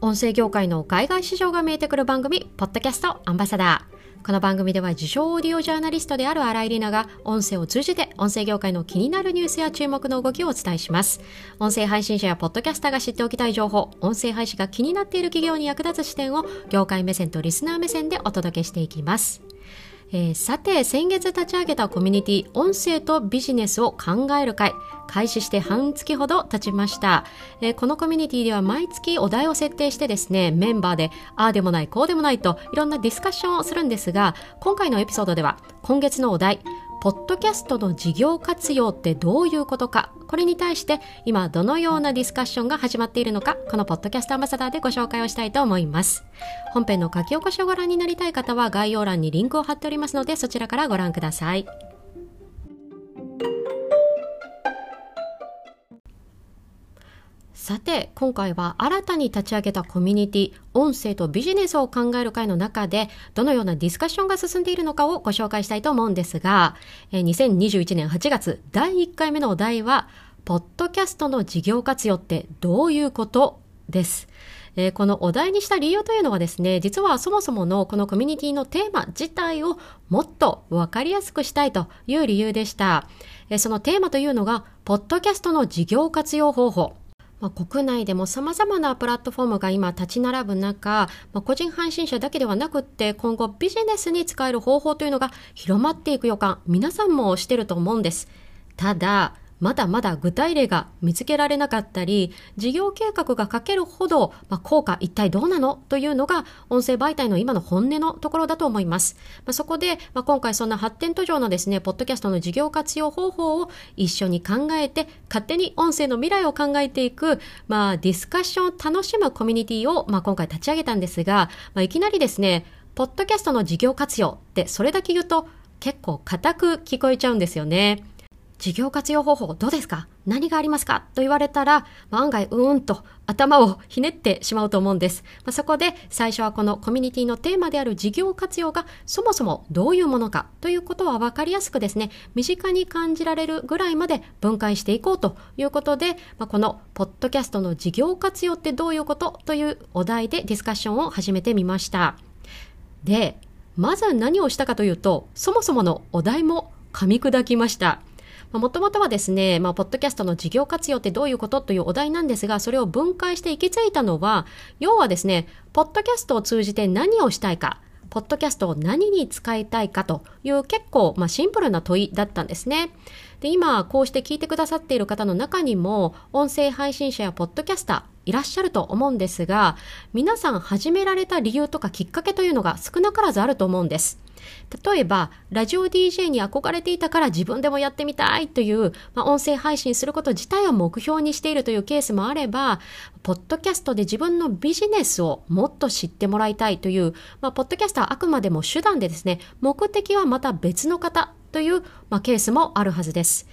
音声業界の海外市場が見えてくる番組、ポッドキャストアンバサダー。この番組では自称オーディオジャーナリストである新井里奈が音声を通じて音声業界の気になるニュースや注目の動きをお伝えします。音声配信者やポッドキャスターが知っておきたい情報、音声配信が気になっている企業に役立つ視点を業界目線とリスナー目線でお届けしていきます。えー、さて、先月立ち上げたコミュニティ、音声とビジネスを考える会、開始して半月ほど経ちました、えー、このコミュニティでは毎月お題を設定してですね、メンバーで、ああでもない、こうでもないと、いろんなディスカッションをするんですが、今回のエピソードでは、今月のお題、ポッドキャストの事業活用ってどういうことか、これに対して今どのようなディスカッションが始まっているのか、このポッドキャストアンバサダーでご紹介をしたいと思います。本編の書き起こしをご覧になりたい方は概要欄にリンクを貼っておりますので、そちらからご覧ください。さて、今回は新たに立ち上げたコミュニティ、音声とビジネスを考える会の中で、どのようなディスカッションが進んでいるのかをご紹介したいと思うんですが、2021年8月第1回目のお題は、ポッドキャストの事業活用ってどういうことです。えー、このお題にした理由というのはですね、実はそもそものこのコミュニティのテーマ自体をもっとわかりやすくしたいという理由でした。えー、そのテーマというのが、ポッドキャストの事業活用方法。まあ、国内でもさまざまなプラットフォームが今立ち並ぶ中、まあ、個人配信者だけではなくって今後ビジネスに使える方法というのが広まっていく予感、皆さんもしてると思うんです。ただ、まだまだ具体例が見つけられなかったり、事業計画が書けるほど、まあ、効果一体どうなの？というのが、音声媒体の今の本音のところだと思います。まあ、そこで、まあ、今回そんな発展途上のですね、ポッドキャストの事業活用方法を一緒に考えて、勝手に音声の未来を考えていく、まあ、ディスカッションを楽しむコミュニティを、まあ、今回立ち上げたんですが、まあ、いきなりですね、ポッドキャストの事業活用ってそれだけ言うと結構硬く聞こえちゃうんですよね。事業活用方法どうですか？何がありますか？と言われたら、まあ、案外うーんと頭をひねってしまうと思うんです。まあ、そこで最初はこのコミュニティのテーマである事業活用がそもそもどういうものか？ということは分かりやすくですね、身近に感じられるぐらいまで分解していこうということで、まあ、このポッドキャストの事業活用ってどういうこと？というお題でディスカッションを始めてみました。で、まず何をしたかというと、そもそものお題も噛み砕きました。もともとはですね、まあ、ポッドキャストの事業活用ってどういうことというお題なんですが、それを分解して行き着いたのは、要はですね、ポッドキャストを通じて何をしたいか、ポッドキャストを何に使いたいかという結構、まあ、シンプルな問いだったんですね。で、今、こうして聞いてくださっている方の中にも、音声配信者やポッドキャスター、いらっしゃると思うんですが、皆さん始められた理由とかきっかけというのが少なからずあると思うんです。例えば、ラジオ DJ に憧れていたから自分でもやってみたいという、まあ、音声配信すること自体を目標にしているというケースもあれば、ポッドキャストで自分のビジネスをもっと知ってもらいたいという、まあ、ポッドキャストはあくまでも手段でですね、目的はまた別の方という、まあ、ケースもあるはずです。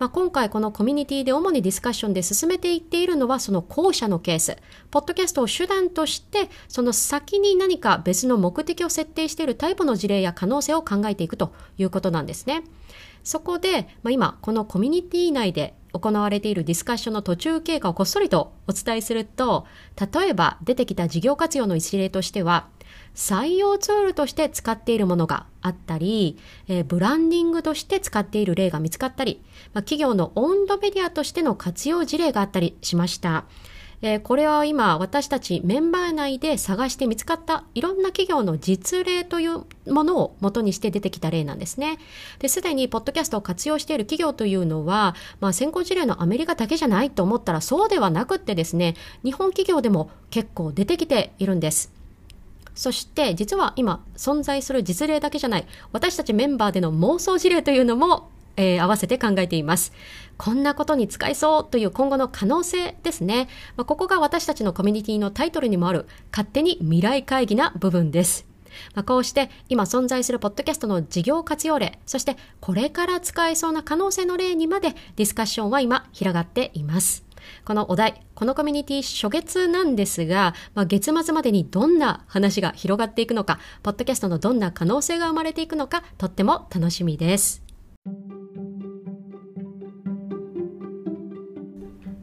まあ、今回このコミュニティで主にディスカッションで進めていっているのはその後者のケース。ポッドキャストを手段として、その先に何か別の目的を設定しているタイプの事例や可能性を考えていくということなんですね。そこで、まあ、今、このコミュニティ内で行われているディスカッションの途中経過をこっそりとお伝えすると、例えば出てきた事業活用の一例としては、採用ツールとして使っているものがあったり、えー、ブランディングとして使っている例が見つかったり、まあ、企業の温度メディアとしての活用事例があったりしました。えー、これは今私たちメンバー内で探して見つかったいろんな企業の実例というものを元にして出てきた例なんですね。で、すでにポッドキャストを活用している企業というのは、まあ先行事例のアメリカだけじゃないと思ったらそうではなくってですね、日本企業でも結構出てきているんです。そして実は今存在する実例だけじゃない私たちメンバーでの妄想事例というのも、えー、合わせて考えています。こんなことに使えそうという今後の可能性ですね。まあ、ここが私たちのコミュニティのタイトルにもある勝手に未来会議な部分です。まあ、こうして今存在するポッドキャストの事業活用例、そしてこれから使えそうな可能性の例にまでディスカッションは今広がっています。このお題、このコミュニティ初月なんですが、まあ、月末までにどんな話が広がっていくのか、ポッドキャストのどんな可能性が生まれていくのか、とっても楽しみです。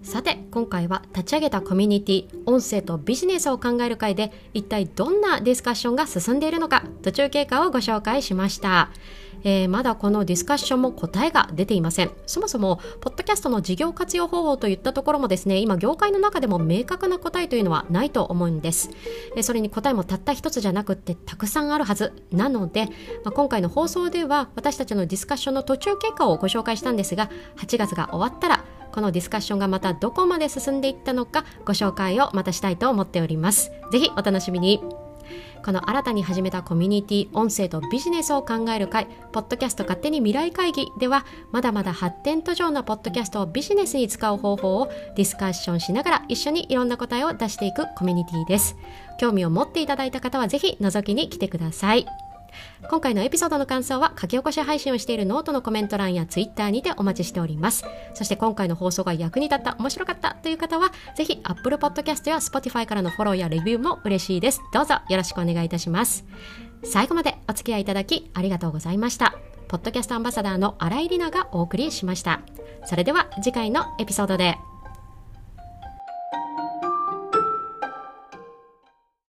さて今回は立ち上げたコミュニティ音声とビジネスを考える会で一体どんなディスカッションが進んでいるのか途中経過をご紹介しました、えー、まだこのディスカッションも答えが出ていません。そもそもポッドキャストの事業活用方法といったところもですね今業界の中でも明確な答えというのはないと思うんです、えー、それに答えもたった一つじゃなくってたくさんあるはず。なので、まあ、今回の放送では私たちのディスカッションの途中経過をご紹介したんですが8月が終わったらこのディスカッションがまたどこまで進んでいったのかご紹介をまたしたいと思っております。ぜひお楽しみに。この新たに始めたコミュニティ音声とビジネスを考える会ポッドキャスト勝手に未来会議ではまだまだ発展途上のポッドキャストをビジネスに使う方法をディスカッションしながら一緒にいろんな答えを出していくコミュニティです興味を持っていただいた方はぜひ覗きに来てください今回のエピソードの感想は書き起こし配信をしているノートのコメント欄やツイッターにてお待ちしております。そして今回の放送が役に立った面白かったという方はぜひ Apple Podcast や Spotify からのフォローやレビューも嬉しいです。どうぞよろしくお願いいたします。最後までお付き合いいただきありがとうございました。ポッドキャストアンバサダーの新井里奈がお送りしました。それでは次回のエピソードで。